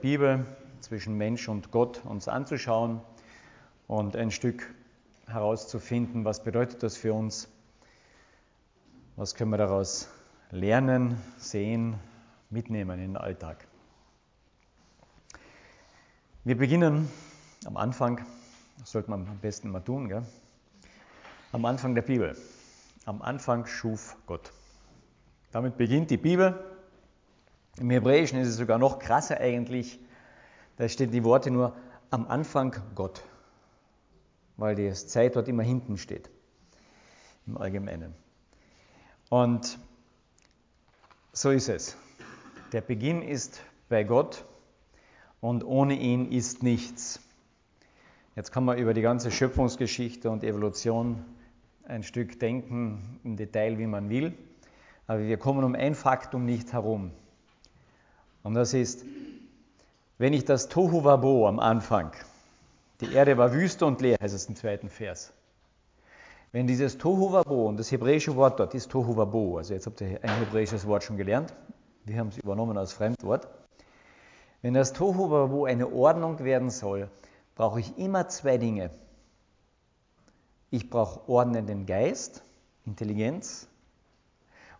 Bibel zwischen Mensch und Gott uns anzuschauen und ein Stück herauszufinden, was bedeutet das für uns, was können wir daraus lernen, sehen, mitnehmen in den Alltag. Wir beginnen am Anfang, das sollte man am besten immer tun, gell? am Anfang der Bibel. Am Anfang schuf Gott. Damit beginnt die Bibel. Im Hebräischen ist es sogar noch krasser eigentlich. Da stehen die Worte nur am Anfang Gott, weil die Zeit dort immer hinten steht, im Allgemeinen. Und so ist es. Der Beginn ist bei Gott und ohne ihn ist nichts. Jetzt kann man über die ganze Schöpfungsgeschichte und Evolution ein Stück denken im Detail, wie man will, aber wir kommen um ein Faktum nicht herum. Und das ist, wenn ich das Tohu Wabo am Anfang, die Erde war wüst und leer, heißt es im zweiten Vers. Wenn dieses Tohu Wabo, und das hebräische Wort dort ist Tohu Wabo, also jetzt habt ihr ein hebräisches Wort schon gelernt, wir haben es übernommen als Fremdwort. Wenn das Tohu Wabo eine Ordnung werden soll, brauche ich immer zwei Dinge. Ich brauche ordnenden Geist, Intelligenz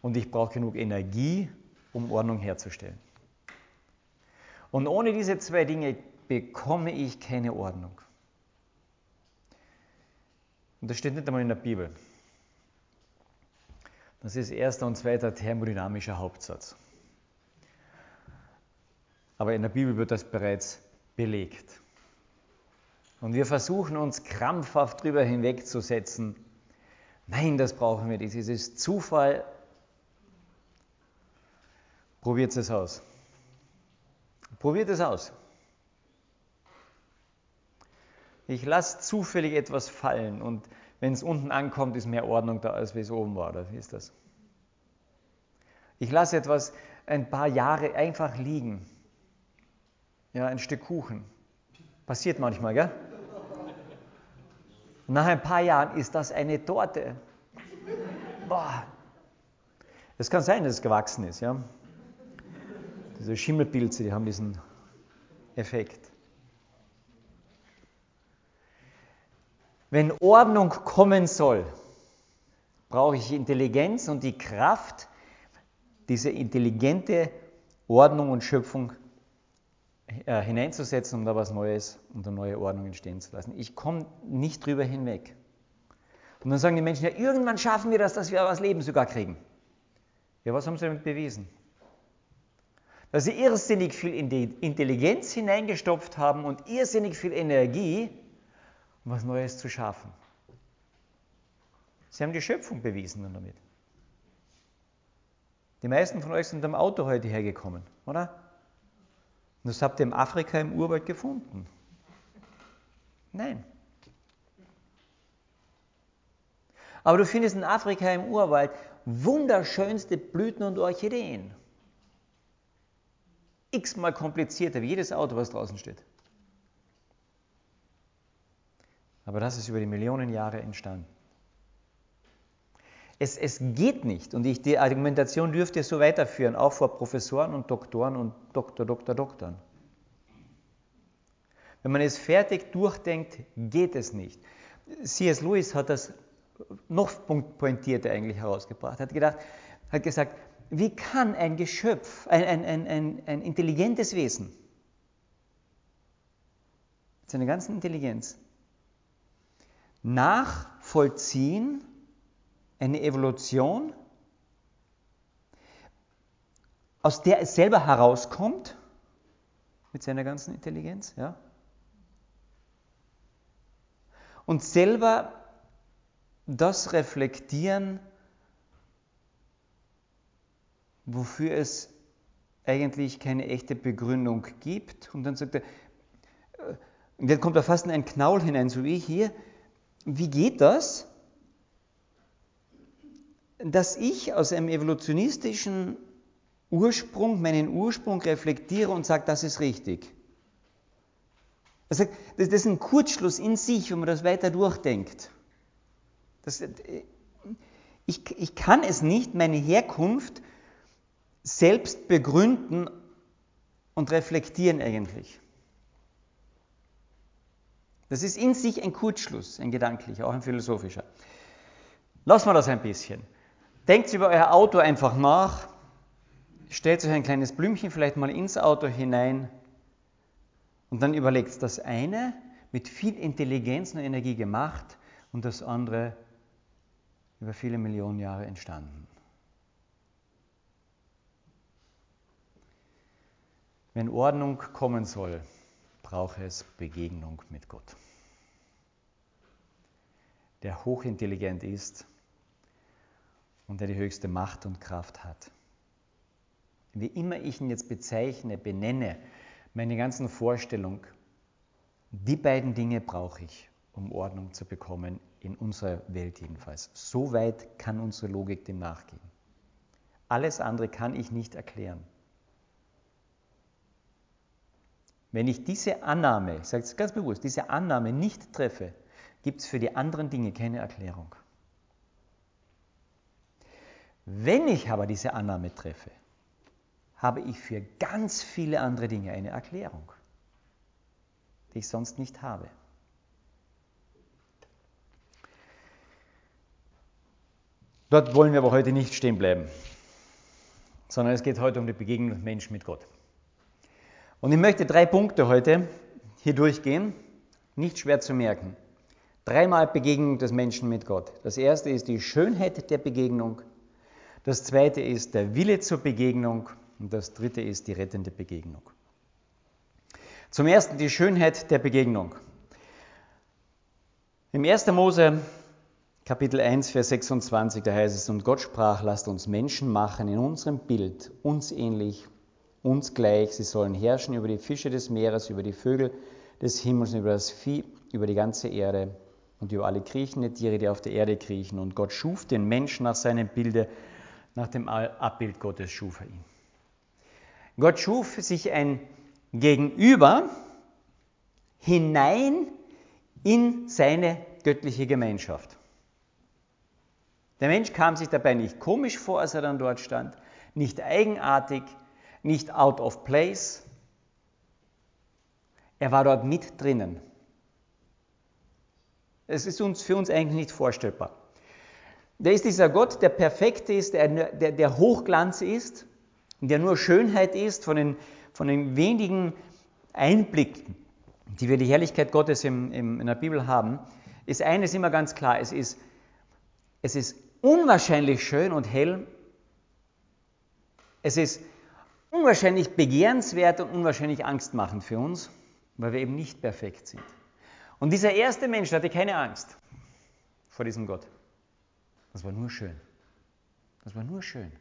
und ich brauche genug Energie, um Ordnung herzustellen. Und ohne diese zwei Dinge bekomme ich keine Ordnung. Und das steht nicht einmal in der Bibel. Das ist erster und zweiter thermodynamischer Hauptsatz. Aber in der Bibel wird das bereits belegt. Und wir versuchen uns krampfhaft drüber hinwegzusetzen. Nein, das brauchen wir nicht. Es ist Zufall. Probiert es aus. Probiert es aus. Ich lasse zufällig etwas fallen und wenn es unten ankommt, ist mehr Ordnung da, als wie es oben war. Oder wie ist das? Ich lasse etwas ein paar Jahre einfach liegen. Ja, ein Stück Kuchen. Passiert manchmal, gell? nach ein paar Jahren ist das eine Torte. Boah. Es kann sein, dass es gewachsen ist, ja. Diese Schimmelpilze, die haben diesen Effekt. Wenn Ordnung kommen soll, brauche ich Intelligenz und die Kraft, diese intelligente Ordnung und Schöpfung äh, hineinzusetzen, um da was Neues und eine neue Ordnung entstehen zu lassen. Ich komme nicht drüber hinweg. Und dann sagen die Menschen, ja, irgendwann schaffen wir das, dass wir was Leben sogar kriegen. Ja, was haben sie damit bewiesen? Dass sie irrsinnig viel in die Intelligenz hineingestopft haben und irrsinnig viel Energie, um was Neues zu schaffen. Sie haben die Schöpfung bewiesen damit. Die meisten von euch sind am Auto heute hergekommen, oder? Und das habt ihr in Afrika im Urwald gefunden. Nein. Aber du findest in Afrika im Urwald wunderschönste Blüten und Orchideen. X-mal komplizierter wie jedes Auto, was draußen steht. Aber das ist über die Millionen Jahre entstanden. Es, es geht nicht. Und ich, die Argumentation dürft ihr so weiterführen, auch vor Professoren und Doktoren und Doktor, Doktor, Doktoren. Wenn man es fertig durchdenkt, geht es nicht. C.S. Lewis hat das noch pointierter eigentlich herausgebracht. Er hat, hat gesagt, wie kann ein Geschöpf, ein, ein, ein, ein, intelligentes Wesen, mit seiner ganzen Intelligenz, nachvollziehen, eine Evolution, aus der es selber herauskommt, mit seiner ganzen Intelligenz, ja, und selber das reflektieren, wofür es eigentlich keine echte Begründung gibt. Und dann sagt er, äh, und dann kommt er fast in einen Knaul hinein, so wie hier. Wie geht das? dass ich aus einem evolutionistischen Ursprung, meinen Ursprung reflektiere und sage, das ist richtig. Das ist ein Kurzschluss in sich, wenn man das weiter durchdenkt. Das, ich, ich kann es nicht, meine Herkunft selbst begründen und reflektieren eigentlich. Das ist in sich ein Kurzschluss, ein gedanklicher, auch ein philosophischer. Lassen wir das ein bisschen. Denkt über euer Auto einfach nach. Stellt euch ein kleines Blümchen vielleicht mal ins Auto hinein und dann überlegt das eine mit viel Intelligenz und Energie gemacht und das andere über viele Millionen Jahre entstanden. Wenn Ordnung kommen soll, braucht es Begegnung mit Gott, der hochintelligent ist und der die höchste Macht und Kraft hat. Wie immer ich ihn jetzt bezeichne, benenne, meine ganzen Vorstellungen, die beiden Dinge brauche ich, um Ordnung zu bekommen, in unserer Welt jedenfalls. So weit kann unsere Logik dem nachgehen. Alles andere kann ich nicht erklären. Wenn ich diese Annahme, ich sage es ganz bewusst, diese Annahme nicht treffe, gibt es für die anderen Dinge keine Erklärung. Wenn ich aber diese Annahme treffe, habe ich für ganz viele andere Dinge eine Erklärung, die ich sonst nicht habe. Dort wollen wir aber heute nicht stehen bleiben, sondern es geht heute um die Begegnung des Menschen mit Gott. Und ich möchte drei Punkte heute hier durchgehen, nicht schwer zu merken. Dreimal Begegnung des Menschen mit Gott. Das erste ist die Schönheit der Begegnung. Das zweite ist der Wille zur Begegnung. Und das dritte ist die rettende Begegnung. Zum ersten die Schönheit der Begegnung. Im 1. Mose Kapitel 1, Vers 26, da heißt es, und Gott sprach, lasst uns Menschen machen in unserem Bild, uns ähnlich, uns gleich. Sie sollen herrschen über die Fische des Meeres, über die Vögel des Himmels, über das Vieh, über die ganze Erde und über alle kriechende Tiere, die auf der Erde kriechen. Und Gott schuf den Menschen nach seinem Bilde, nach dem Abbild Gottes schuf er ihn. Gott schuf sich ein Gegenüber hinein in seine göttliche Gemeinschaft. Der Mensch kam sich dabei nicht komisch vor, als er dann dort stand, nicht eigenartig, nicht out of place. Er war dort mit drinnen. Es ist uns, für uns eigentlich nicht vorstellbar. Der ist dieser Gott, der perfekt ist, der, der, der Hochglanz ist, der nur Schönheit ist, von den, von den wenigen Einblicken, die wir die Herrlichkeit Gottes im, im, in der Bibel haben, ist eines immer ganz klar. Es ist, es ist unwahrscheinlich schön und hell. Es ist unwahrscheinlich begehrenswert und unwahrscheinlich angstmachend für uns, weil wir eben nicht perfekt sind. Und dieser erste Mensch hatte keine Angst vor diesem Gott. Das war nur schön. Das war nur schön.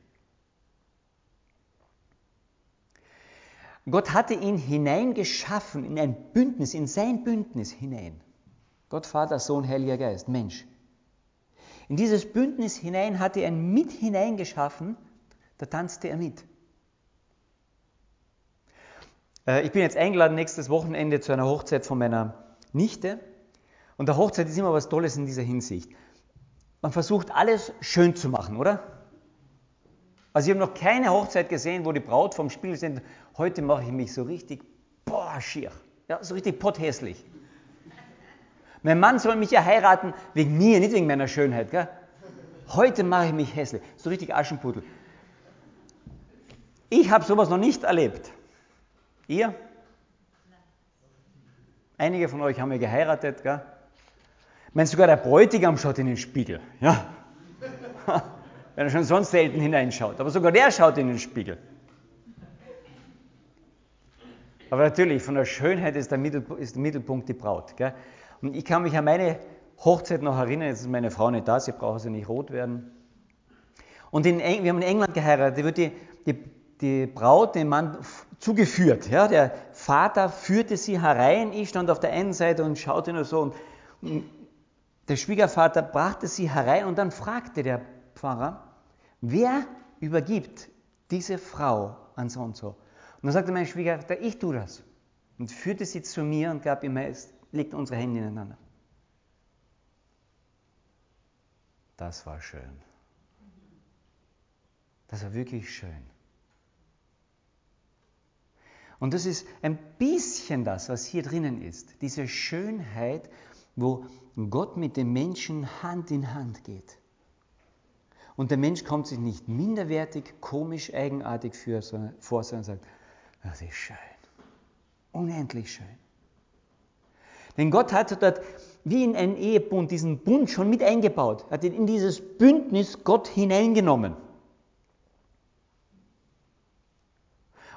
Gott hatte ihn hineingeschaffen in ein Bündnis, in sein Bündnis hinein. Gott, Vater, Sohn, Heiliger Geist, Mensch. In dieses Bündnis hinein hatte er mit hineingeschaffen, da tanzte er mit. Äh, ich bin jetzt eingeladen nächstes Wochenende zu einer Hochzeit von meiner Nichte. Und der Hochzeit ist immer was Tolles in dieser Hinsicht. Man versucht alles schön zu machen, oder? Also ich habe noch keine Hochzeit gesehen, wo die Braut vom Spiel sind. Heute mache ich mich so richtig, boah, schier. Ja, so richtig potthässlich. Mein Mann soll mich ja heiraten wegen mir, nicht wegen meiner Schönheit. Gell? Heute mache ich mich hässlich. So richtig Aschenputtel. Ich habe sowas noch nicht erlebt. Ihr? Einige von euch haben ja geheiratet, gell? Ich meine, sogar der Bräutigam schaut in den Spiegel. Ja? Wenn er schon sonst selten hineinschaut. Aber sogar der schaut in den Spiegel. Aber natürlich, von der Schönheit ist der Mittelpunkt, die Braut. Gell? Und ich kann mich an meine Hochzeit noch erinnern, jetzt ist meine Frau nicht da, sie braucht also nicht rot werden. Und in, wir haben in England geheiratet, da wird die, die, Braut den Mann zugeführt. Ja? Der Vater führte sie herein, ich stand auf der einen Seite und schaute nur so. Und, der Schwiegervater brachte sie herein und dann fragte der Pfarrer, wer übergibt diese Frau an so und so? Und dann sagte mein Schwiegervater, ich tue das. Und führte sie zu mir und gab ihm legt unsere Hände ineinander. Das war schön. Das war wirklich schön. Und das ist ein bisschen das, was hier drinnen ist. Diese Schönheit, wo Gott mit dem Menschen Hand in Hand geht. Und der Mensch kommt sich nicht minderwertig, komisch, eigenartig vor, sondern sagt, das ist schön. Unendlich schön. Denn Gott hat dort wie in einen Ehebund diesen Bund schon mit eingebaut, hat ihn in dieses Bündnis Gott hineingenommen.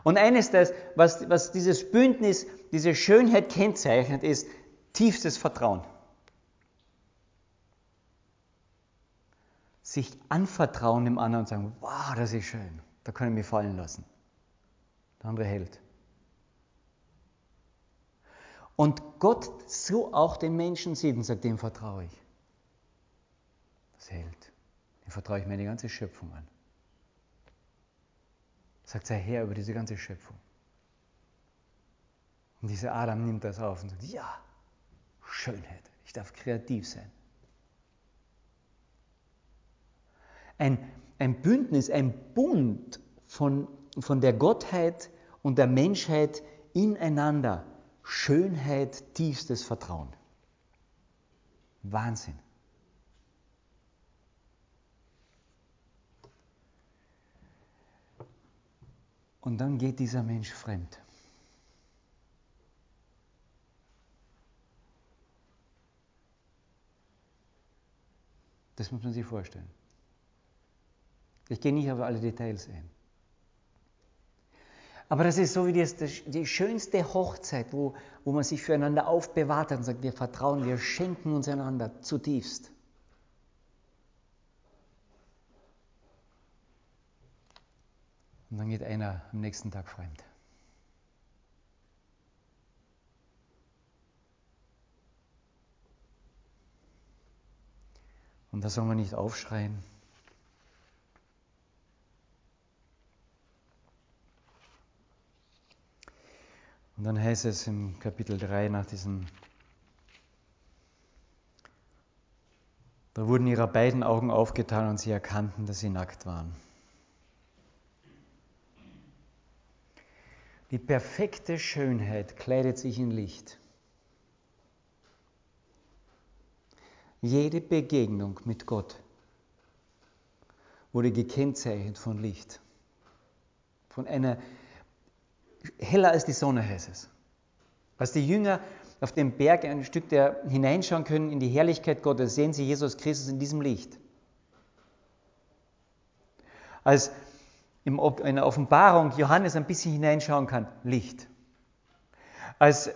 Und eines, das, was, was dieses Bündnis, diese Schönheit kennzeichnet, ist tiefstes Vertrauen. Sich anvertrauen dem anderen und sagen, wow, das ist schön, da kann ich mich fallen lassen. Der andere hält. Und Gott so auch den Menschen sieht und sagt, dem vertraue ich. Das hält. Dem vertraue ich meine ganze Schöpfung an. Sagt sei Herr über diese ganze Schöpfung. Und dieser Adam nimmt das auf und sagt, ja, Schönheit, ich darf kreativ sein. Ein, ein Bündnis, ein Bund von, von der Gottheit und der Menschheit ineinander. Schönheit, tiefstes Vertrauen. Wahnsinn. Und dann geht dieser Mensch fremd. Das muss man sich vorstellen. Ich gehe nicht auf alle Details ein. Aber das ist so wie das, die schönste Hochzeit, wo, wo man sich füreinander aufbewahrt hat und sagt, wir vertrauen, wir schenken uns einander zutiefst. Und dann geht einer am nächsten Tag fremd. Und da soll man nicht aufschreien, Und dann heißt es im Kapitel 3 nach diesem, da wurden ihre beiden Augen aufgetan und sie erkannten, dass sie nackt waren. Die perfekte Schönheit kleidet sich in Licht. Jede Begegnung mit Gott wurde gekennzeichnet von Licht, von einer heller als die Sonne heißt es. Als die Jünger auf dem Berg ein Stück der hineinschauen können in die Herrlichkeit Gottes, sehen sie Jesus Christus in diesem Licht. Als in der Offenbarung Johannes ein bisschen hineinschauen kann, Licht. Als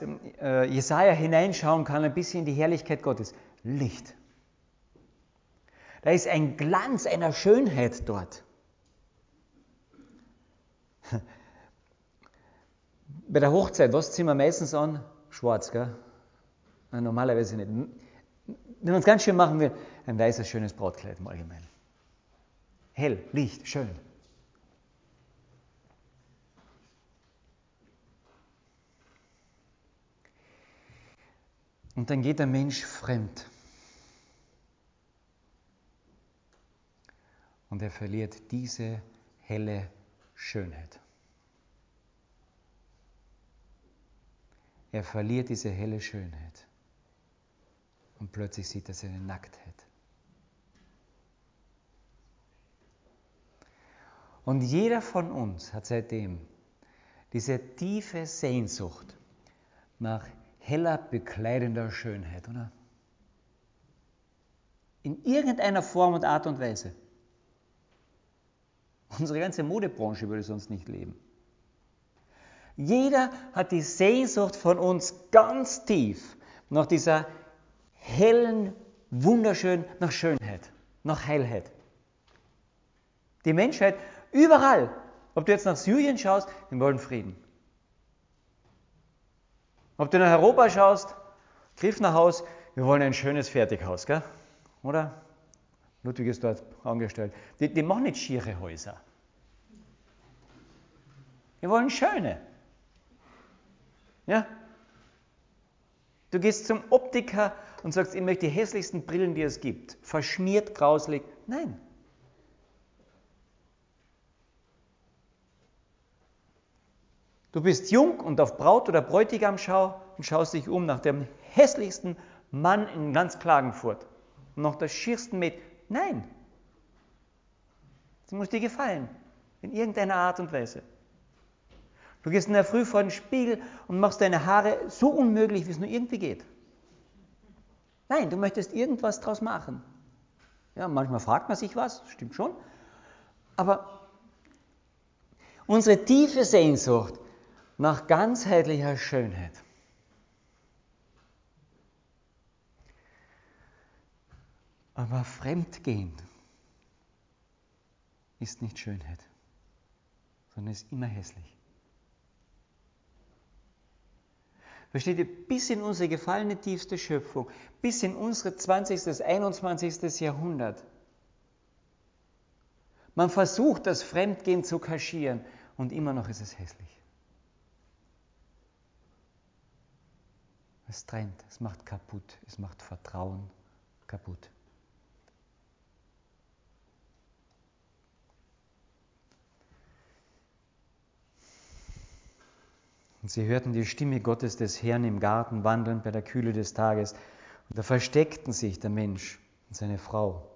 äh, Jesaja hineinschauen kann, ein bisschen in die Herrlichkeit Gottes, Licht. Da ist ein Glanz einer Schönheit dort. Bei der Hochzeit, was ziehen wir meistens an? Schwarz, gell? Normalerweise nicht. Wenn man es ganz schön machen will, ein weißes, schönes Brautkleid im Allgemeinen. Hell, Licht, schön. Und dann geht der Mensch fremd. Und er verliert diese helle Schönheit. Er verliert diese helle Schönheit. Und plötzlich sieht er seine Nacktheit. Und jeder von uns hat seitdem diese tiefe Sehnsucht nach heller, bekleidender Schönheit, oder? In irgendeiner Form und Art und Weise. Unsere ganze Modebranche würde sonst nicht leben. Jeder hat die Sehnsucht von uns ganz tief nach dieser hellen, wunderschönen, nach Schönheit, nach Heilheit. Die Menschheit überall, ob du jetzt nach Syrien schaust, wir wollen Frieden. Ob du nach Europa schaust, Griff nach Haus, wir wollen ein schönes Fertighaus, gell? oder? Ludwig ist dort angestellt. Die, die machen nicht schiere Häuser. Wir wollen schöne. Ja? Du gehst zum Optiker und sagst, ich möchte die hässlichsten Brillen, die es gibt. Verschmiert, grauslig. Nein. Du bist jung und auf Braut oder Bräutigam schau und schaust dich um nach dem hässlichsten Mann in ganz Klagenfurt und nach der schiersten Mädchen. Nein, das muss dir gefallen, in irgendeiner Art und Weise. Du gehst in der Früh vor den Spiegel und machst deine Haare so unmöglich, wie es nur irgendwie geht. Nein, du möchtest irgendwas draus machen. Ja, manchmal fragt man sich was, stimmt schon. Aber unsere tiefe Sehnsucht nach ganzheitlicher Schönheit. Aber fremdgehend ist nicht Schönheit, sondern ist immer hässlich. Versteht ihr, bis in unsere gefallene tiefste Schöpfung, bis in unsere 20. 21. Jahrhundert. Man versucht, das Fremdgehen zu kaschieren und immer noch ist es hässlich. Es trennt, es macht kaputt, es macht Vertrauen kaputt. Und sie hörten die Stimme Gottes des Herrn im Garten wandeln bei der Kühle des Tages. Und da versteckten sich der Mensch und seine Frau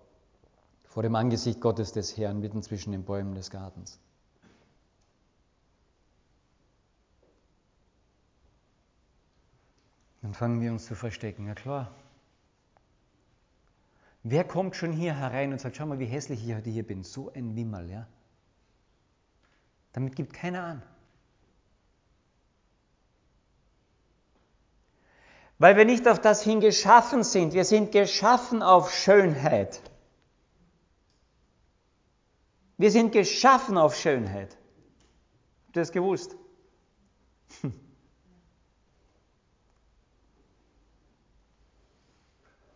vor dem Angesicht Gottes des Herrn mitten zwischen den Bäumen des Gartens. Dann fangen wir uns zu verstecken. Ja klar. Wer kommt schon hier herein und sagt, schau mal, wie hässlich ich heute hier bin. So ein Wimmerl, ja? Damit gibt keiner an. Weil wir nicht auf das hin geschaffen sind. Wir sind geschaffen auf Schönheit. Wir sind geschaffen auf Schönheit. Habt ihr das gewusst?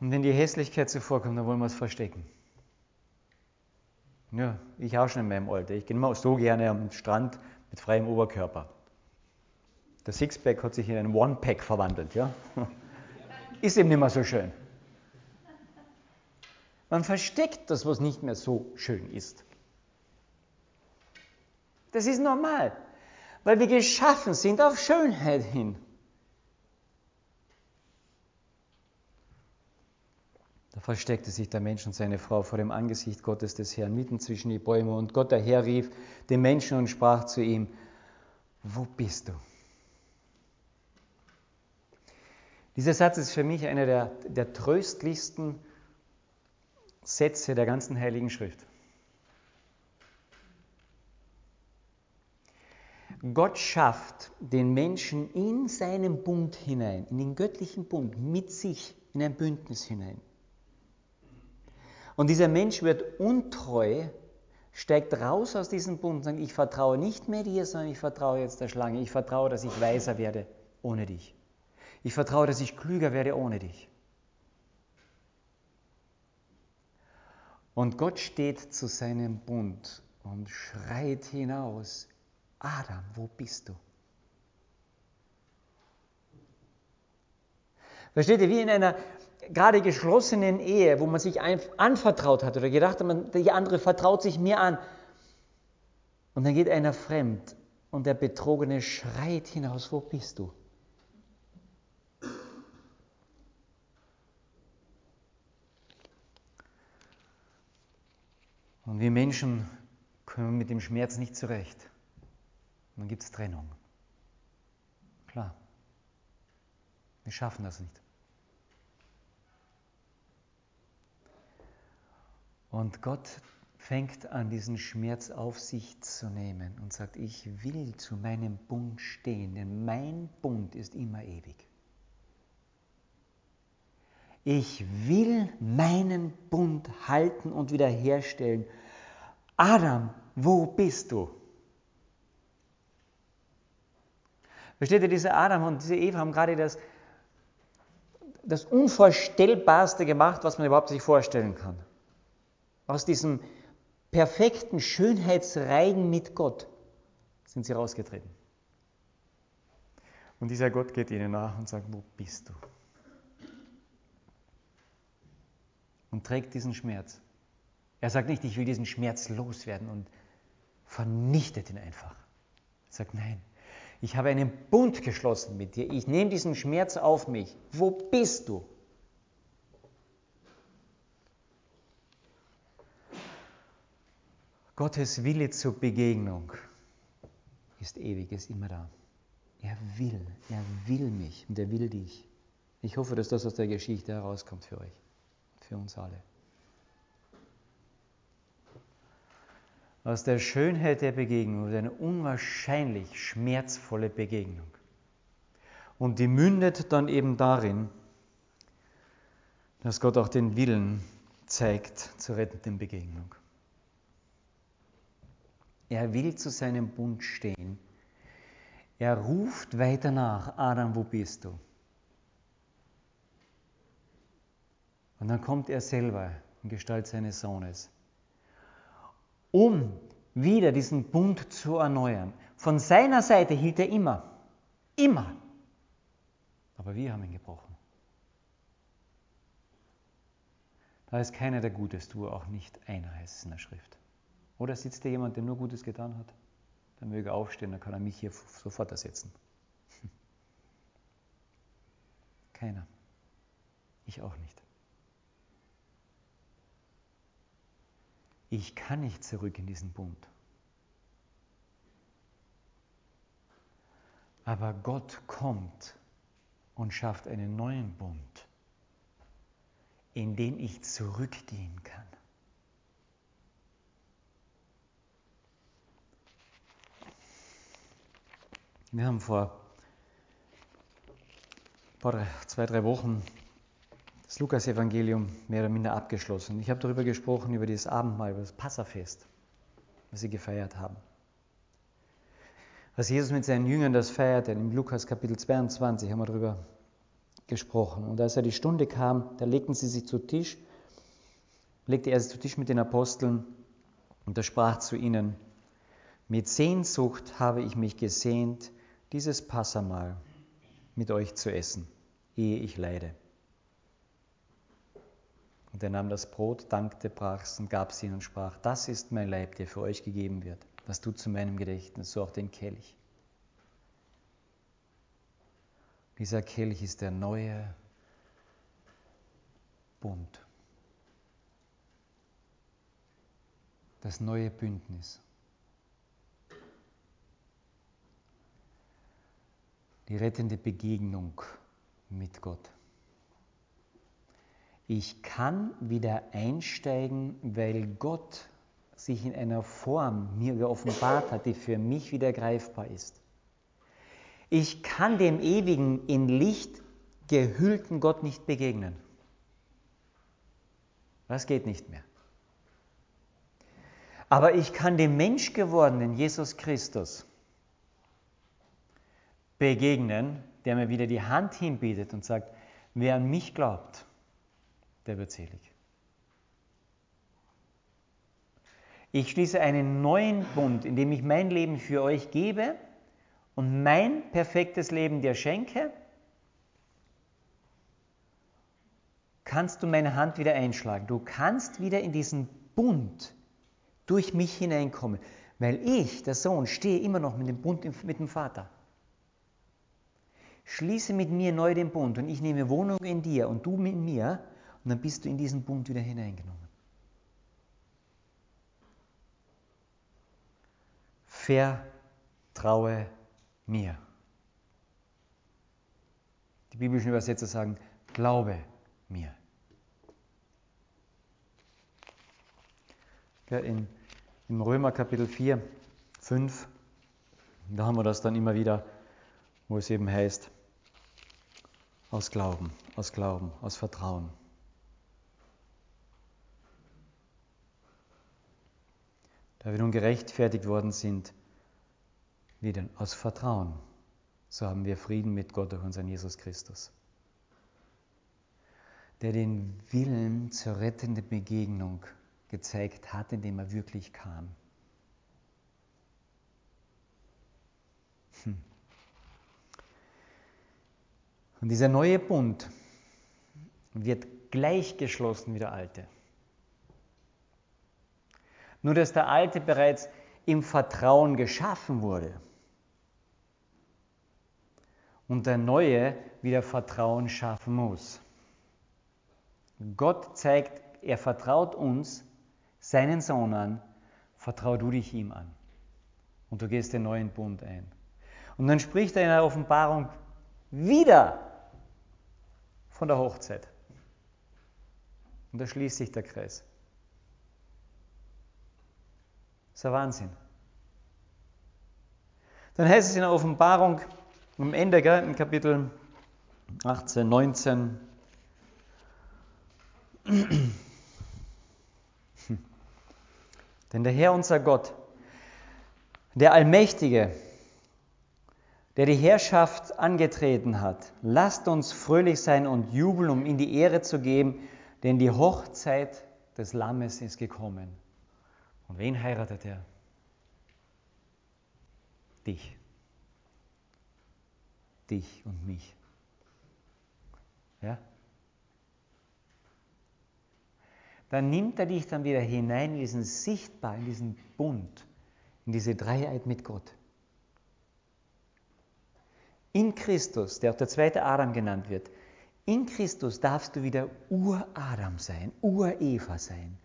Und wenn die Hässlichkeit zuvorkommt, dann wollen wir es verstecken. Ja, ich auch schon in meinem Alter. Ich gehe immer so gerne am Strand mit freiem Oberkörper. Der Sixpack hat sich in einen One-Pack verwandelt. Ja? Ist eben nicht mehr so schön. Man versteckt das, was nicht mehr so schön ist. Das ist normal, weil wir geschaffen sind auf Schönheit hin. Versteckte sich der Mensch und seine Frau vor dem Angesicht Gottes des Herrn mitten zwischen die Bäume und Gott der Herr rief den Menschen und sprach zu ihm, wo bist du? Dieser Satz ist für mich einer der, der tröstlichsten Sätze der ganzen Heiligen Schrift. Gott schafft den Menschen in seinen Bund hinein, in den göttlichen Bund mit sich, in ein Bündnis hinein. Und dieser Mensch wird untreu, steigt raus aus diesem Bund und sagt, ich vertraue nicht mehr dir, sondern ich vertraue jetzt der Schlange. Ich vertraue, dass ich weiser werde ohne dich. Ich vertraue, dass ich klüger werde ohne dich. Und Gott steht zu seinem Bund und schreit hinaus, Adam, wo bist du? Versteht ihr, wie in einer gerade geschlossenen Ehe, wo man sich anvertraut hat oder gedacht hat, die andere vertraut sich mir an. Und dann geht einer fremd und der Betrogene schreit hinaus, wo bist du? Und wir Menschen kommen mit dem Schmerz nicht zurecht. Dann gibt es Trennung. Klar. Wir schaffen das nicht. Und Gott fängt an, diesen Schmerz auf sich zu nehmen und sagt, ich will zu meinem Bund stehen, denn mein Bund ist immer ewig. Ich will meinen Bund halten und wiederherstellen. Adam, wo bist du? Versteht ihr, dieser Adam und diese Eva haben gerade das, das Unvorstellbarste gemacht, was man überhaupt sich vorstellen kann. Aus diesem perfekten Schönheitsreigen mit Gott sind sie rausgetreten. Und dieser Gott geht ihnen nach und sagt, wo bist du? Und trägt diesen Schmerz. Er sagt nicht, ich will diesen Schmerz loswerden und vernichtet ihn einfach. Er sagt, nein, Ich habe einen Bund geschlossen mit dir. Ich nehme diesen Schmerz auf mich. Wo bist du? Gottes Wille zur Begegnung ist ewig, ist immer da. Er will, er will mich und er will dich. Ich hoffe, dass das aus der Geschichte herauskommt für euch, für uns alle. Aus der Schönheit der Begegnung wird eine unwahrscheinlich schmerzvolle Begegnung. Und die mündet dann eben darin, dass Gott auch den Willen zeigt zur rettenden Begegnung. Er will zu seinem Bund stehen. Er ruft weiter nach, Adam, wo bist du? Und dann kommt er selber in Gestalt seines Sohnes, um wieder diesen Bund zu erneuern. Von seiner Seite hielt er immer, immer. Aber wir haben ihn gebrochen. Da ist keiner, der Gutes tue, auch nicht einer, heißt es in der Schrift. Oder sitzt da jemand, der nur Gutes getan hat? Dann möge er aufstehen, dann kann er mich hier sofort ersetzen. Keiner. Ich auch nicht. Ich kann nicht zurück in diesen Bund. Aber Gott kommt und schafft einen neuen Bund, in den ich zurückgehen kann. Wir haben vor zwei, drei Wochen das Lukas-Evangelium mehr oder minder abgeschlossen. Ich habe darüber gesprochen, über dieses Abendmahl, über das Passafest, was sie gefeiert haben. Als Jesus mit seinen Jüngern das feierte, im Lukas Kapitel 22 haben wir darüber gesprochen. Und als er die Stunde kam, da legten sie sich zu Tisch, legte er sich zu Tisch mit den Aposteln und er sprach zu ihnen, mit Sehnsucht habe ich mich gesehnt, dieses Passamal mit euch zu essen, ehe ich leide. Und er nahm das Brot, dankte, brach es und gab es ihnen und sprach, das ist mein Leib, der für euch gegeben wird. Was tut zu meinem Gedächtnis, so auch den Kelch. Dieser Kelch ist der neue Bund. Das neue Bündnis. Die rettende Begegnung mit Gott. Ich kann wieder einsteigen, weil Gott sich in einer Form mir geoffenbart hat, die für mich wieder greifbar ist. Ich kann dem ewigen, in Licht gehüllten Gott nicht begegnen. Das geht nicht mehr. Aber ich kann dem Mensch gewordenen Jesus Christus begegnen, der mir wieder die Hand hinbietet und sagt, wer an mich glaubt, der wird selig. Ich schließe einen neuen Bund, in dem ich mein Leben für euch gebe und mein perfektes Leben dir schenke. Kannst du meine Hand wieder einschlagen? Du kannst wieder in diesen Bund durch mich hineinkommen, weil ich, der Sohn, stehe immer noch mit dem Bund mit dem Vater schließe mit mir neu den Bund und ich nehme Wohnung in dir und du mit mir und dann bist du in diesen Bund wieder hineingenommen. Vertraue mir. Die biblischen Übersetzer sagen, glaube mir. In, Im Römer Kapitel 4, 5, da haben wir das dann immer wieder, wo es eben heißt, aus Glauben, aus Glauben, aus Vertrauen. Da wir nun gerechtfertigt worden sind, wie denn aus Vertrauen, so haben wir Frieden mit Gott durch unseren Jesus Christus, der den Willen zur rettenden Begegnung gezeigt hat, indem er wirklich kam. Und dieser neue Bund wird gleichgeschlossen wie der alte. Nur dass der alte bereits im Vertrauen geschaffen wurde. und der Neue wieder Vertrauen schaffen muss. Gott zeigt, er vertraut uns, seinen Sohn an, vertrau du dich ihm an. Und du gehst den neuen Bund ein. Und dann spricht er in der Offenbarung wieder von der Hochzeit. Und da schließt sich der Kreis. Das ist ein Wahnsinn. Dann heißt es in der Offenbarung am Ende, in Kapitel 18, 19, denn der Herr unser Gott, der Allmächtige, der die Herrschaft angetreten hat, lasst uns fröhlich sein und jubeln, um ihm die Ehre zu geben, denn die Hochzeit des Lammes ist gekommen. Und wen heiratet er? Dich. Dich und mich. Ja? Dann nimmt er dich dann wieder hinein in diesen Sichtbar, in diesen Bund, in diese Dreiheit mit Gott. In Christus, der auch der zweite Adam genannt wird, in Christus darfst du wieder Ur-Adam sein, Ur-Eva sein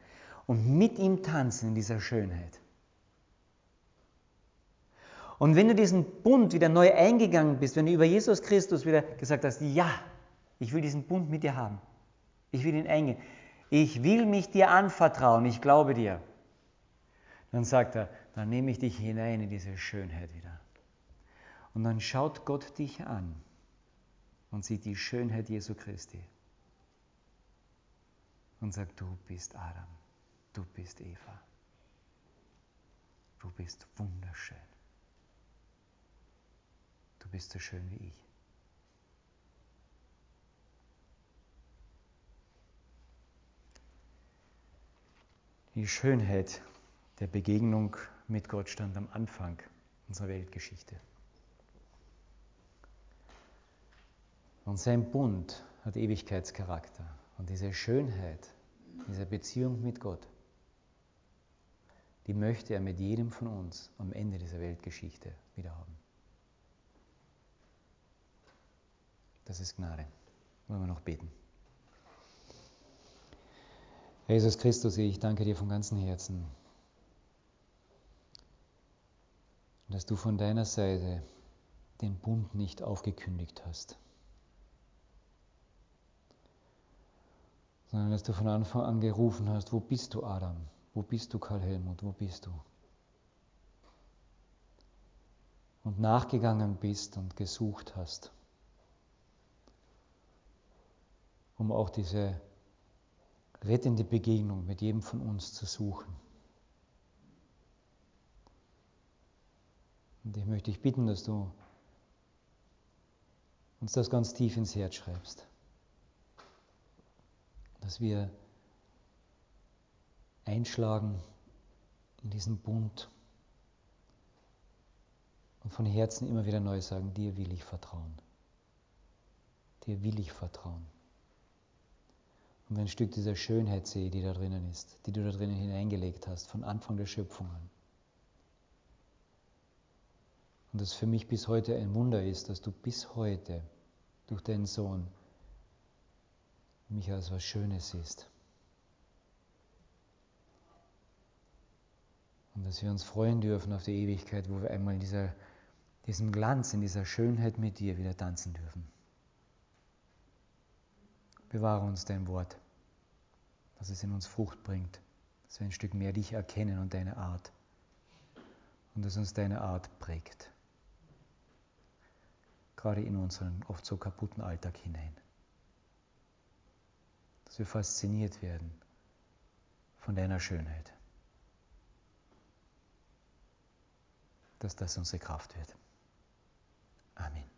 und mit ihm tanzen in dieser Schönheit. Und wenn du diesen Bund wieder neu eingegangen bist, wenn du über Jesus Christus wieder gesagt hast, ja, ich will diesen Bund mit dir haben, ich will ihn eingehen, ich will mich dir anvertrauen, ich glaube dir, dann sagt er, dann nehme ich dich hinein in diese Schönheit wieder. Und dann schaut Gott dich an und sieht die Schönheit Jesu Christi und sagt, du bist Adam. Du bist Eva. Du bist wunderschön. Du bist so schön wie ich. Die Schönheit der Begegnung mit Gott stand am Anfang unserer Weltgeschichte. Und sein Bund hat Ewigkeitscharakter. Und diese Schönheit, diese Beziehung mit Gott, die möchte er mit jedem von uns am Ende dieser Weltgeschichte wieder haben. Das ist Gnade. Wollen wir noch beten. Jesus Christus, ich danke dir von ganzem Herzen, dass du von deiner Seite den Bund nicht aufgekündigt hast, sondern dass du von Anfang an gerufen hast, wo bist du, Adam? Wo bist du, Karl Helmut? Wo bist du? Und nachgegangen bist und gesucht hast, um auch diese rettende Begegnung mit jedem von uns zu suchen. Und ich möchte dich bitten, dass du uns das ganz tief ins Herz schreibst, dass wir einschlagen in diesen Bund und von Herzen immer wieder neu sagen, dir will ich vertrauen. Dir will ich vertrauen. Und ein Stück dieser Schönheit sehe, die da drinnen ist, die du da drinnen hineingelegt hast, von Anfang der Schöpfung an. Und das für mich bis heute ein Wunder ist, dass du bis heute durch deinen Sohn mich als was Schönes siehst. Und dass wir uns freuen dürfen auf die Ewigkeit, wo wir einmal in dieser, diesem Glanz, in dieser Schönheit mit dir wieder tanzen dürfen. Bewahre uns dein Wort, dass es in uns Frucht bringt, dass wir ein Stück mehr dich erkennen und deine Art und dass uns deine Art prägt, gerade in unseren oft so kaputten Alltag hinein, dass wir fasziniert werden von deiner Schönheit. Dass das unsere Kraft wird. Amen.